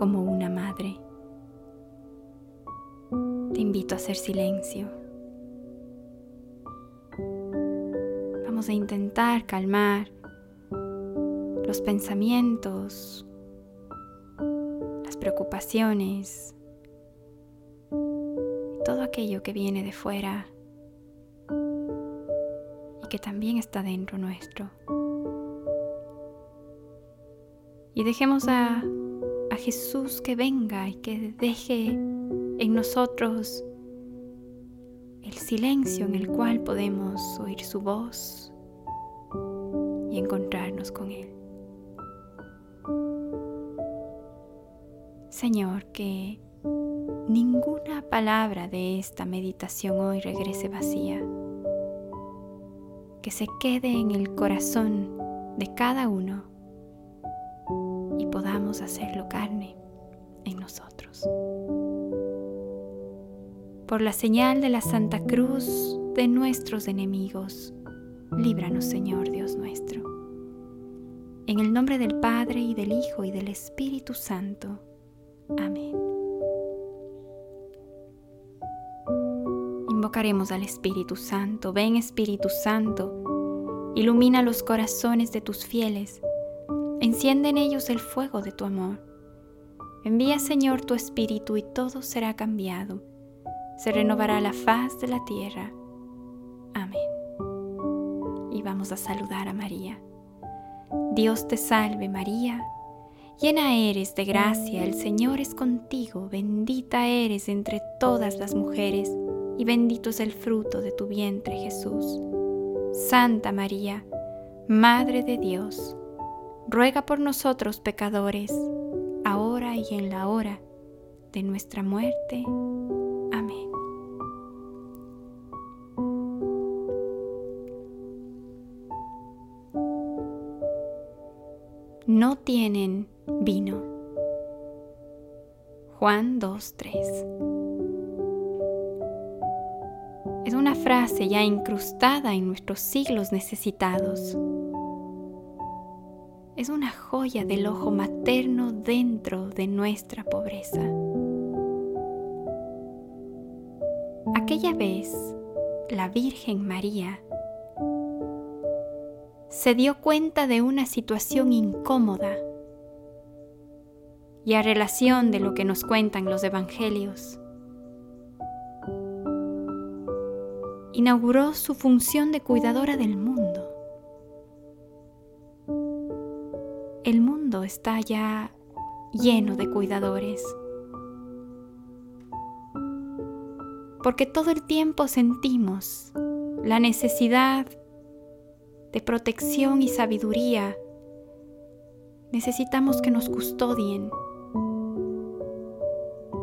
como una madre. Te invito a hacer silencio. Vamos a intentar calmar los pensamientos, las preocupaciones, todo aquello que viene de fuera y que también está dentro nuestro. Y dejemos a, Jesús que venga y que deje en nosotros el silencio en el cual podemos oír su voz y encontrarnos con Él. Señor, que ninguna palabra de esta meditación hoy regrese vacía, que se quede en el corazón de cada uno y podamos hacerlo carne en nosotros. Por la señal de la Santa Cruz de nuestros enemigos, líbranos Señor Dios nuestro. En el nombre del Padre y del Hijo y del Espíritu Santo. Amén. Invocaremos al Espíritu Santo. Ven Espíritu Santo, ilumina los corazones de tus fieles, enciende en ellos el fuego de tu amor. Envía Señor tu Espíritu y todo será cambiado. Se renovará la faz de la tierra. Amén. Y vamos a saludar a María. Dios te salve María Llena eres de gracia, el Señor es contigo, bendita eres entre todas las mujeres, y bendito es el fruto de tu vientre Jesús. Santa María, Madre de Dios, ruega por nosotros pecadores, ahora y en la hora de nuestra muerte. Amén. No tienen vino. Juan 2.3 Es una frase ya incrustada en nuestros siglos necesitados. Es una joya del ojo materno dentro de nuestra pobreza. Aquella vez, la Virgen María se dio cuenta de una situación incómoda y a relación de lo que nos cuentan los evangelios. Inauguró su función de cuidadora del mundo. El mundo está ya lleno de cuidadores. Porque todo el tiempo sentimos la necesidad de protección y sabiduría. Necesitamos que nos custodien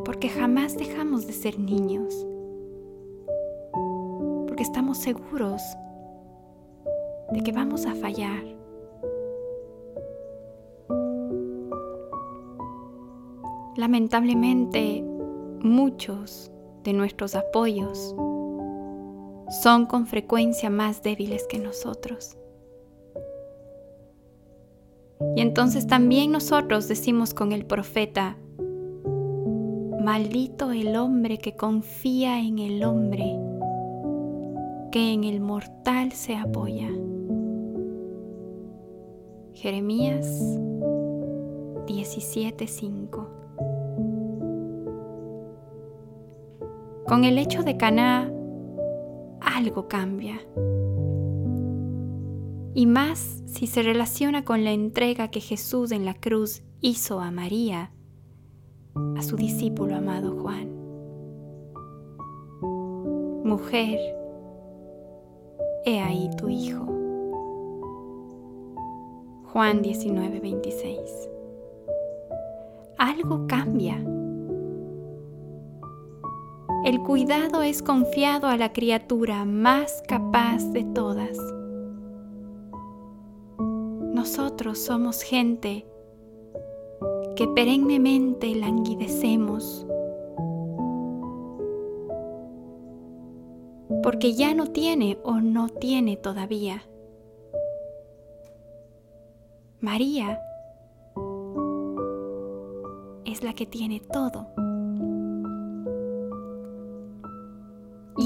porque jamás dejamos de ser niños, porque estamos seguros de que vamos a fallar. Lamentablemente, muchos de nuestros apoyos son con frecuencia más débiles que nosotros. Y entonces también nosotros decimos con el profeta, Maldito el hombre que confía en el hombre, que en el mortal se apoya. Jeremías 17:5 Con el hecho de Caná algo cambia. Y más si se relaciona con la entrega que Jesús en la cruz hizo a María a su discípulo amado Juan. Mujer, he ahí tu hijo. Juan 19, 26. Algo cambia. El cuidado es confiado a la criatura más capaz de todas. Nosotros somos gente que perennemente languidecemos, porque ya no tiene o no tiene todavía. María es la que tiene todo.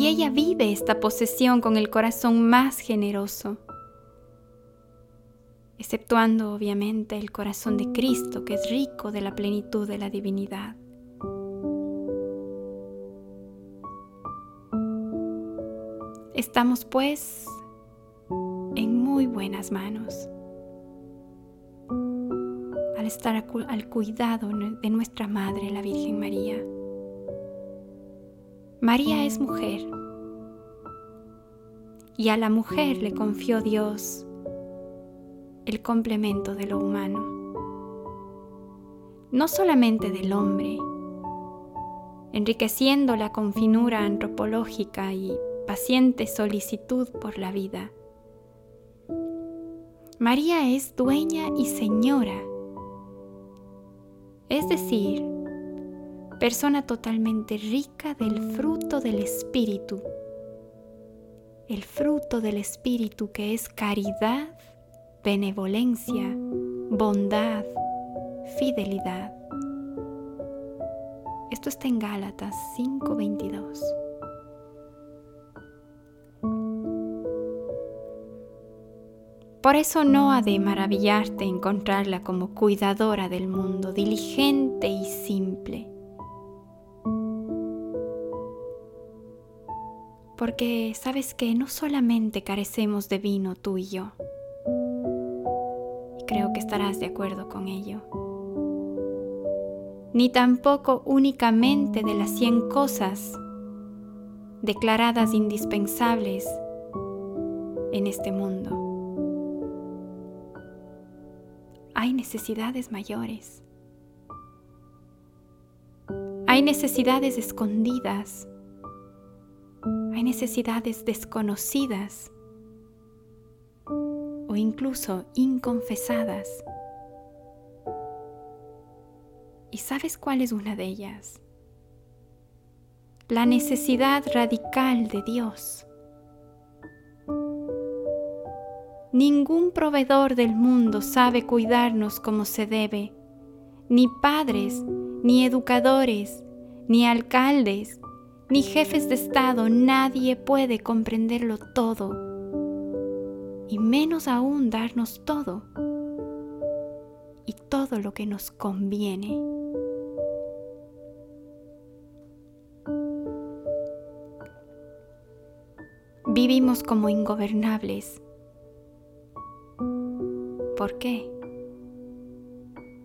Y ella vive esta posesión con el corazón más generoso, exceptuando obviamente el corazón de Cristo, que es rico de la plenitud de la divinidad. Estamos pues en muy buenas manos al estar al cuidado de nuestra Madre, la Virgen María. María es mujer. Y a la mujer le confió Dios el complemento de lo humano, no solamente del hombre, enriqueciéndola con finura antropológica y paciente solicitud por la vida. María es dueña y señora, es decir, persona totalmente rica del fruto del Espíritu, el fruto del Espíritu que es caridad, benevolencia, bondad, fidelidad. Esto está en Gálatas 5:22. Por eso no ha de maravillarte encontrarla como cuidadora del mundo, diligente y simple. Porque sabes que no solamente carecemos de vino tú y yo, y creo que estarás de acuerdo con ello, ni tampoco únicamente de las cien cosas declaradas indispensables en este mundo hay necesidades mayores. Hay necesidades escondidas. Hay necesidades desconocidas o incluso inconfesadas. ¿Y sabes cuál es una de ellas? La necesidad radical de Dios. Ningún proveedor del mundo sabe cuidarnos como se debe, ni padres, ni educadores, ni alcaldes, ni jefes de Estado, nadie puede comprenderlo todo, y menos aún darnos todo, y todo lo que nos conviene. Vivimos como ingobernables ¿Por qué?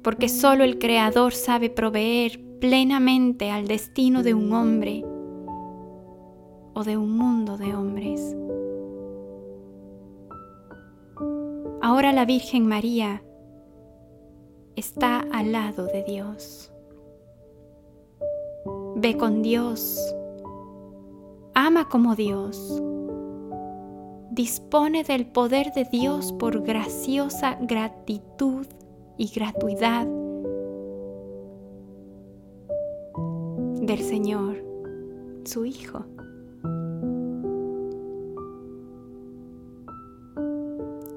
Porque solo el Creador sabe proveer plenamente al destino de un hombre o de un mundo de hombres. Ahora la Virgen María está al lado de Dios. Ve con Dios. Ama como Dios dispone del poder de Dios por graciosa gratitud y gratuidad del Señor, su Hijo.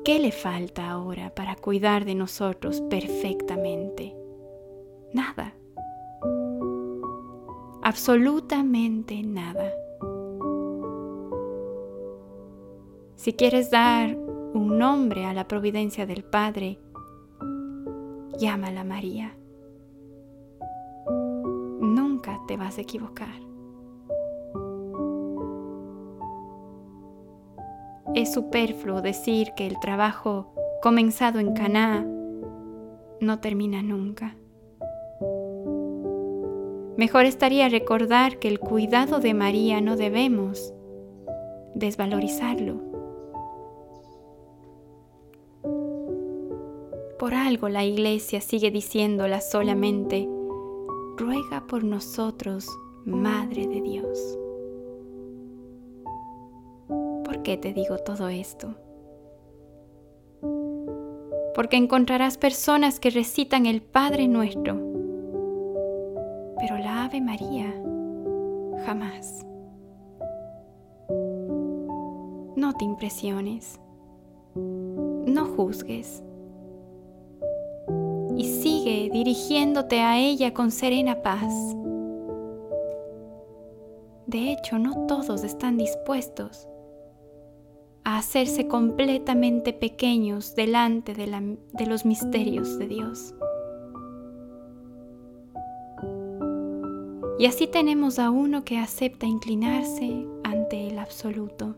¿Qué le falta ahora para cuidar de nosotros perfectamente? Nada. Absolutamente nada. Si quieres dar un nombre a la providencia del Padre, llámala María. Nunca te vas a equivocar. Es superfluo decir que el trabajo comenzado en Caná no termina nunca. Mejor estaría recordar que el cuidado de María no debemos desvalorizarlo. Por algo la iglesia sigue diciéndola solamente, ruega por nosotros, Madre de Dios. ¿Por qué te digo todo esto? Porque encontrarás personas que recitan el Padre nuestro, pero la Ave María jamás. No te impresiones, no juzgues y sigue dirigiéndote a ella con serena paz. De hecho, no todos están dispuestos a hacerse completamente pequeños delante de, de los misterios de Dios. Y así tenemos a uno que acepta inclinarse ante el absoluto,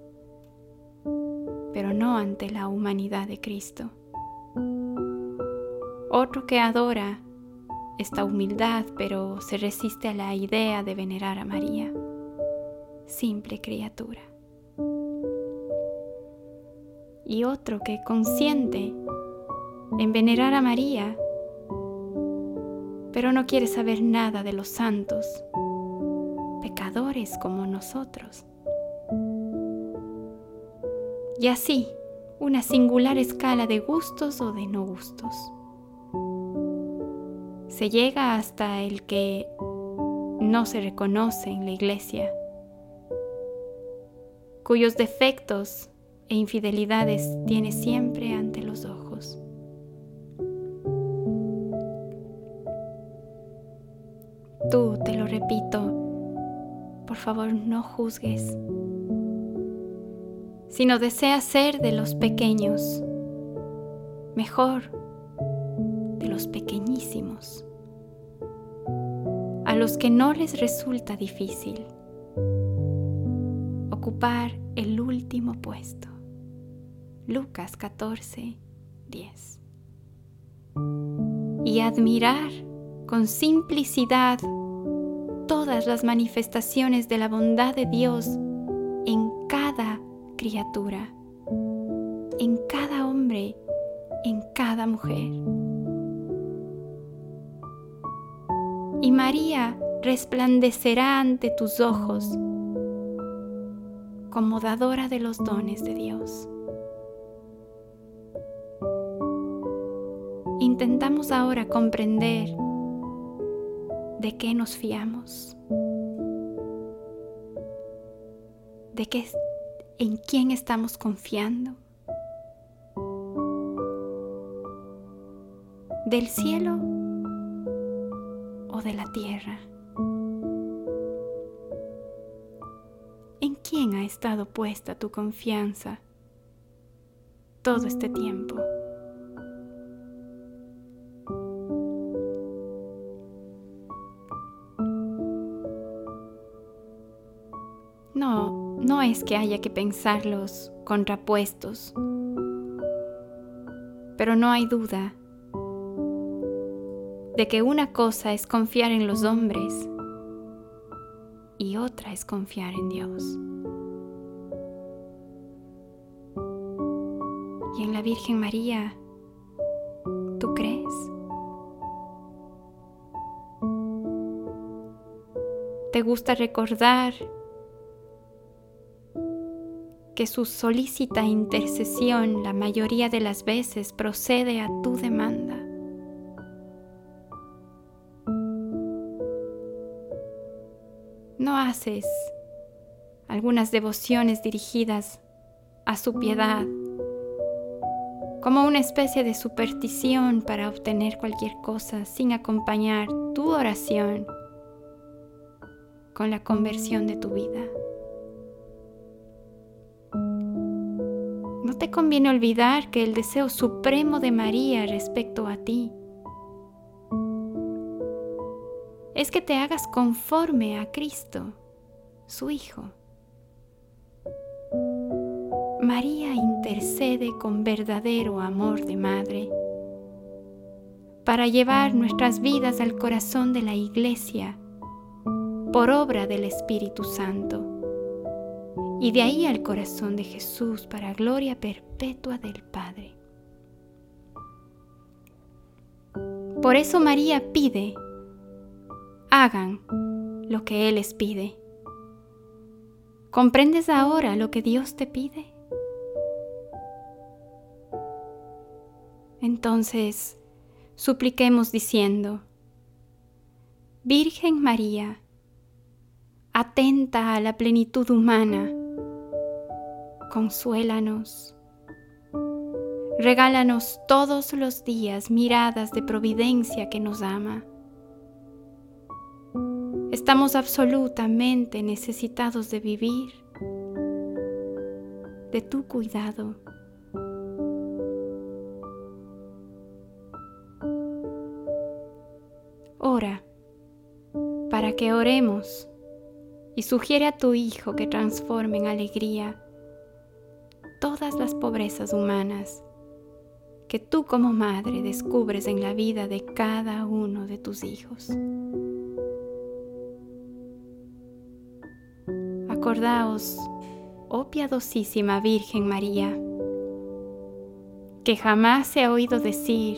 pero no ante la humanidad de Cristo. Otro que adora esta humildad, pero se resiste a la idea de venerar a María, simple criatura. Y otro que consiente en venerar a María, pero no quiere saber nada de los santos, pecadores como nosotros. Y así, una singular escala de gustos o de no gustos. Se llega hasta el que no se reconoce en la iglesia, cuyos defectos e infidelidades tiene siempre ante los ojos. Tú, te lo repito, por favor no juzgues. Si no deseas ser de los pequeños, mejor de los pequeñísimos, a los que no les resulta difícil ocupar el último puesto. Lucas 14, 10. Y admirar con simplicidad todas las manifestaciones de la bondad de Dios en cada criatura, en cada hombre, en cada mujer. Y María resplandecerá ante tus ojos como dadora de los dones de Dios. Intentamos ahora comprender de qué nos fiamos, de qué, en quién estamos confiando, del cielo o de la tierra. ¿En quién ha estado puesta tu confianza todo este tiempo? Que haya que pensarlos contrapuestos, pero no hay duda de que una cosa es confiar en los hombres y otra es confiar en Dios. Y en la Virgen María, ¿tú crees? ¿Te gusta recordar que su solícita intercesión la mayoría de las veces procede a tu demanda. No haces algunas devociones dirigidas a su piedad como una especie de superstición para obtener cualquier cosa sin acompañar tu oración con la conversión de tu vida. No te conviene olvidar que el deseo supremo de María respecto a ti es que te hagas conforme a Cristo, su Hijo. María intercede con verdadero amor de madre para llevar nuestras vidas al corazón de la Iglesia por obra del Espíritu Santo y de ahí al corazón de Jesús para gloria perpetua del Padre. Por eso María pide, hagan lo que Él les pide. ¿Comprendes ahora lo que Dios te pide? Entonces, supliquemos diciendo, Virgen María, atenta a la plenitud humana, consuélanos, Regálanos todos los días miradas de providencia que nos ama. Estamos absolutamente necesitados de vivir, de tu cuidado. Ora para que oremos y sugiere a tu Hijo que transforme en alegría todas las pobrezas humanas que tú como madre descubres en la vida de cada uno de tus hijos. Acordaos, oh piadosísima Virgen María, que jamás se ha oído decir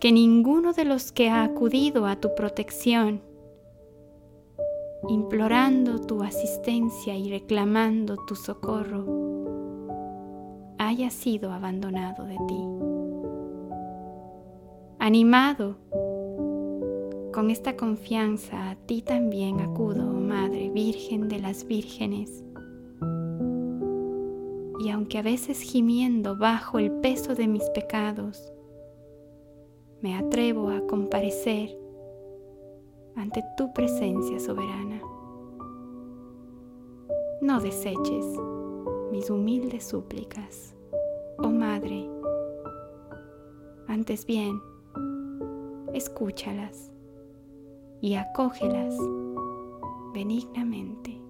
que ninguno de los que ha acudido a tu protección, implorando tu asistencia y reclamando tu socorro, haya sido abandonado de ti. Animado con esta confianza, a ti también acudo, oh Madre Virgen de las Vírgenes. Y aunque a veces gimiendo bajo el peso de mis pecados, me atrevo a comparecer ante tu presencia soberana. No deseches mis humildes súplicas, oh Madre. Antes bien, escúchalas y acógelas benignamente.